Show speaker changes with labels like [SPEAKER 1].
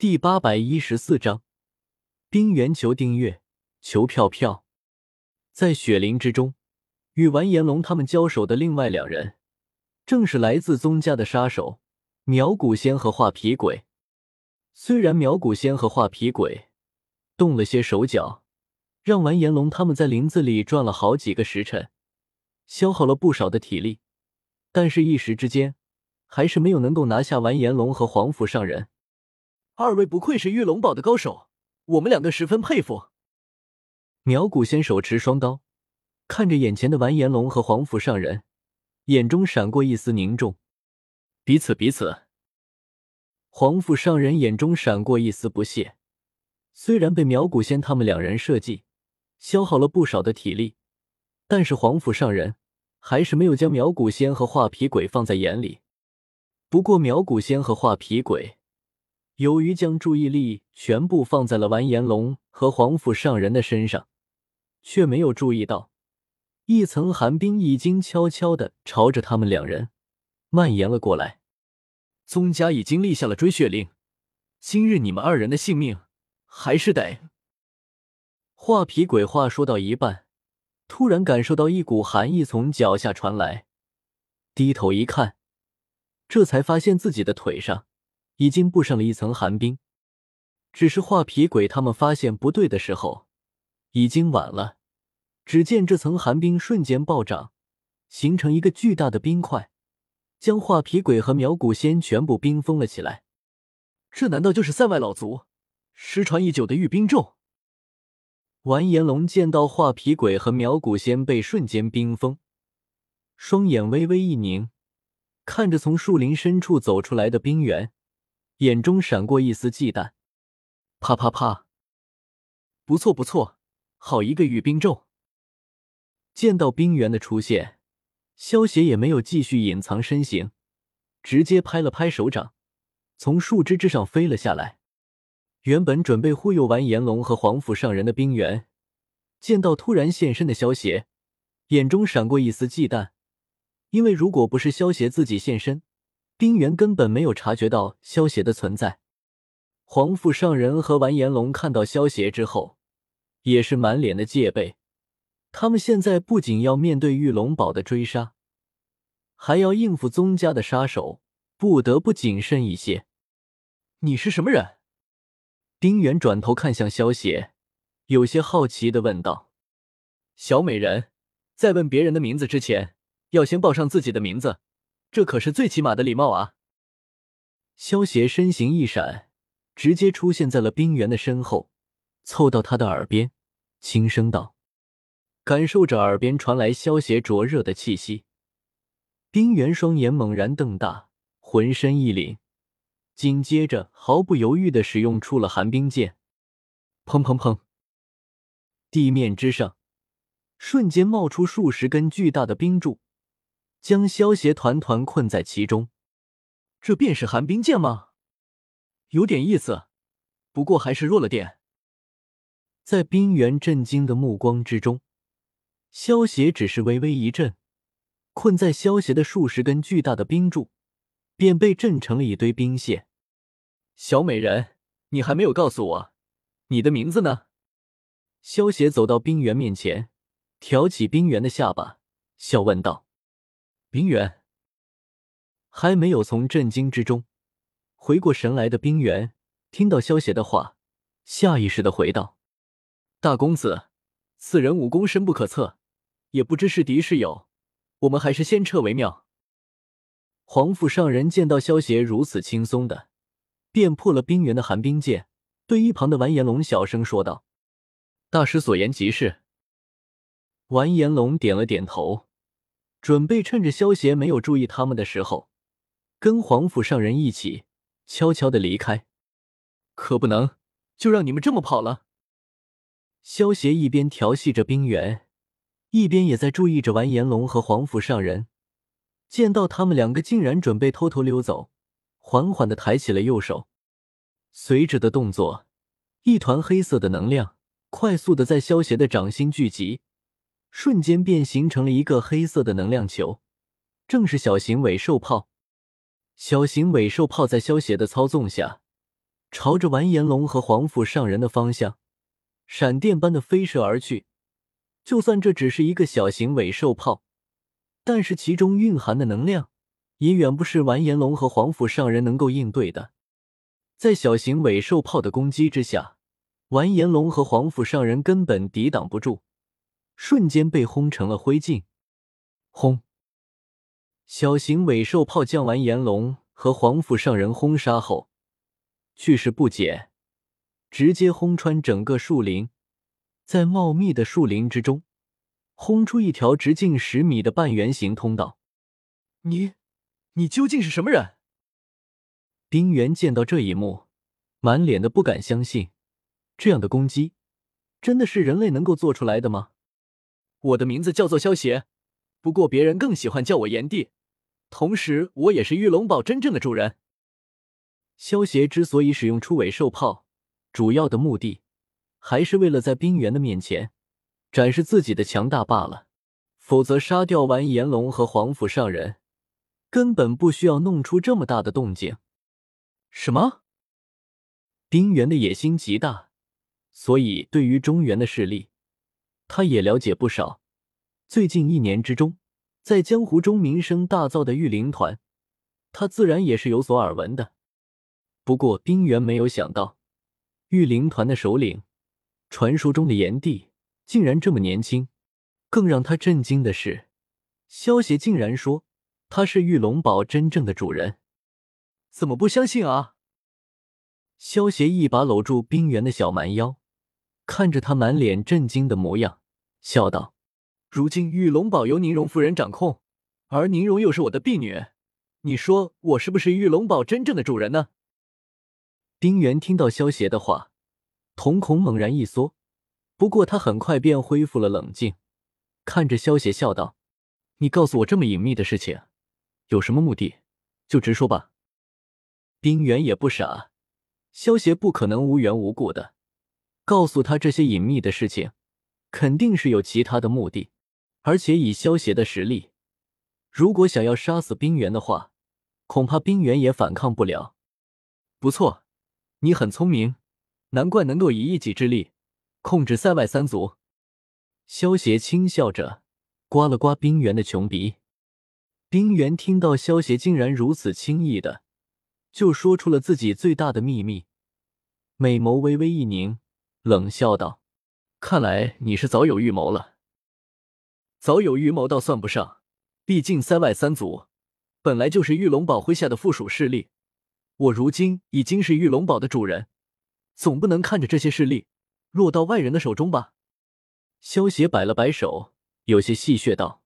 [SPEAKER 1] 第八百一十四章，冰原求订阅，求票票。在雪林之中，与完颜龙他们交手的另外两人，正是来自宗家的杀手苗古仙和画皮鬼。虽然苗古仙和画皮鬼动了些手脚，让完颜龙他们在林子里转了好几个时辰，消耗了不少的体力，但是，一时之间，还是没有能够拿下完颜龙和黄甫上人。
[SPEAKER 2] 二位不愧是玉龙堡的高手，我们两个十分佩服。
[SPEAKER 1] 苗古仙手持双刀，看着眼前的完颜龙和黄甫上人，眼中闪过一丝凝重。
[SPEAKER 2] 彼此彼此。
[SPEAKER 1] 黄甫上人眼中闪过一丝不屑。虽然被苗古仙他们两人设计，消耗了不少的体力，但是黄甫上人还是没有将苗古仙和画皮鬼放在眼里。不过苗古仙和画皮鬼。由于将注意力全部放在了完颜龙和黄甫上人的身上，却没有注意到一层寒冰已经悄悄的朝着他们两人蔓延了过来。
[SPEAKER 2] 宗家已经立下了追血令，今日你们二人的性命还是得……
[SPEAKER 1] 画皮鬼话说到一半，突然感受到一股寒意从脚下传来，低头一看，这才发现自己的腿上。已经布上了一层寒冰，只是画皮鬼他们发现不对的时候，已经晚了。只见这层寒冰瞬间暴涨，形成一个巨大的冰块，将画皮鬼和苗古仙全部冰封了起来。
[SPEAKER 2] 这难道就是塞外老族失传已久的御冰咒？
[SPEAKER 1] 完颜龙见到画皮鬼和苗古仙被瞬间冰封，双眼微微一凝，看着从树林深处走出来的冰原。眼中闪过一丝忌惮，
[SPEAKER 2] 啪啪啪！不错不错，好一个雨冰咒！
[SPEAKER 1] 见到冰原的出现，萧邪也没有继续隐藏身形，直接拍了拍手掌，从树枝之上飞了下来。原本准备忽悠完炎龙和黄甫上人的冰原，见到突然现身的萧邪，眼中闪过一丝忌惮，因为如果不是萧邪自己现身。冰原根本没有察觉到萧邪的存在。黄甫上人和完颜龙看到萧邪之后，也是满脸的戒备。他们现在不仅要面对玉龙堡的追杀，还要应付宗家的杀手，不得不谨慎一些。
[SPEAKER 2] 你是什么人？
[SPEAKER 1] 丁原转头看向萧邪，有些好奇的问道：“
[SPEAKER 2] 小美人，在问别人的名字之前，要先报上自己的名字。”这可是最起码的礼貌啊！
[SPEAKER 1] 萧邪身形一闪，直接出现在了冰原的身后，凑到他的耳边，轻声道：“感受着耳边传来萧邪灼热的气息，冰原双眼猛然瞪大，浑身一凛，紧接着毫不犹豫的使用出了寒冰剑。砰砰砰！地面之上瞬间冒出数十根巨大的冰柱。将萧邪团团困在其中，
[SPEAKER 2] 这便是寒冰剑吗？有点意思，不过还是弱了点。
[SPEAKER 1] 在冰原震惊的目光之中，萧邪只是微微一震，困在萧邪的数十根巨大的冰柱便被震成了一堆冰屑。
[SPEAKER 2] 小美人，你还没有告诉我你的名字呢？
[SPEAKER 1] 萧邪走到冰原面前，挑起冰原的下巴，笑问道。
[SPEAKER 2] 冰原
[SPEAKER 1] 还没有从震惊之中回过神来的冰原，听到萧邪的话，下意识的回道：“
[SPEAKER 2] 大公子，此人武功深不可测，也不知是敌是友，我们还是先撤为妙。”
[SPEAKER 1] 黄甫上人见到萧邪如此轻松的便破了冰原的寒冰剑，对一旁的完颜龙小声说道：“
[SPEAKER 2] 大师所言极是。”
[SPEAKER 1] 完颜龙点了点头。准备趁着萧邪没有注意他们的时候，跟皇甫上人一起悄悄的离开。
[SPEAKER 2] 可不能就让你们这么跑了。
[SPEAKER 1] 萧邪一边调戏着冰原，一边也在注意着完颜龙和皇甫上人。见到他们两个竟然准备偷偷溜走，缓缓的抬起了右手，随着的动作，一团黑色的能量快速的在萧邪的掌心聚集。瞬间便形成了一个黑色的能量球，正是小型尾兽炮。小型尾兽炮在萧邪的操纵下，朝着完颜龙和黄甫上人的方向，闪电般的飞射而去。就算这只是一个小型尾兽炮，但是其中蕴含的能量也远不是完颜龙和黄甫上人能够应对的。在小型尾兽炮的攻击之下，完颜龙和黄甫上人根本抵挡不住，瞬间被轰成了灰烬。轰！小型尾兽炮将完颜龙和黄甫上人轰杀后，去势不减，直接轰穿整个树林。在茂密的树林之中，轰出一条直径十米的半圆形通道。
[SPEAKER 2] 你，你究竟是什么人？
[SPEAKER 1] 冰原见到这一幕，满脸的不敢相信，这样的攻击，真的是人类能够做出来的吗？
[SPEAKER 2] 我的名字叫做萧邪，不过别人更喜欢叫我炎帝，同时我也是玉龙堡真正的主人。
[SPEAKER 1] 萧邪之所以使用出尾兽炮，主要的目的。还是为了在冰原的面前展示自己的强大罢了，否则杀掉完炎龙和黄甫上人，根本不需要弄出这么大的动静。
[SPEAKER 2] 什么？
[SPEAKER 1] 冰原的野心极大，所以对于中原的势力，他也了解不少。最近一年之中，在江湖中名声大噪的御灵团，他自然也是有所耳闻的。不过，冰原没有想到，御灵团的首领。传说中的炎帝竟然这么年轻，更让他震惊的是，萧协竟然说他是玉龙堡真正的主人，
[SPEAKER 2] 怎么不相信啊？
[SPEAKER 1] 萧协一把搂住冰原的小蛮腰，看着他满脸震惊的模样，笑道：“
[SPEAKER 2] 如今玉龙堡由宁荣夫人掌控，而宁荣又是我的婢女，你说我是不是玉龙堡真正的主人呢？”
[SPEAKER 1] 丁原听到萧协的话。瞳孔猛然一缩，不过他很快便恢复了冷静，看着萧邪笑道：“你告诉我这么隐秘的事情，有什么目的？就直说吧。”丁原也不傻，萧邪不可能无缘无故的告诉他这些隐秘的事情，肯定是有其他的目的。而且以萧邪的实力，如果想要杀死冰原的话，恐怕冰原也反抗不了。
[SPEAKER 2] 不错，你很聪明。难怪能够以一己之力控制塞外三族。
[SPEAKER 1] 萧邪轻笑着，刮了刮冰原的穷鼻。冰原听到萧邪竟然如此轻易的就说出了自己最大的秘密，美眸微微一凝，冷笑道：“
[SPEAKER 2] 看来你是早有预谋了。早有预谋倒算不上，毕竟塞外三族本来就是玉龙堡麾下的附属势力，我如今已经是玉龙堡的主人。”总不能看着这些势力落到外人的手中吧？
[SPEAKER 1] 萧邪摆了摆手，有些戏谑道。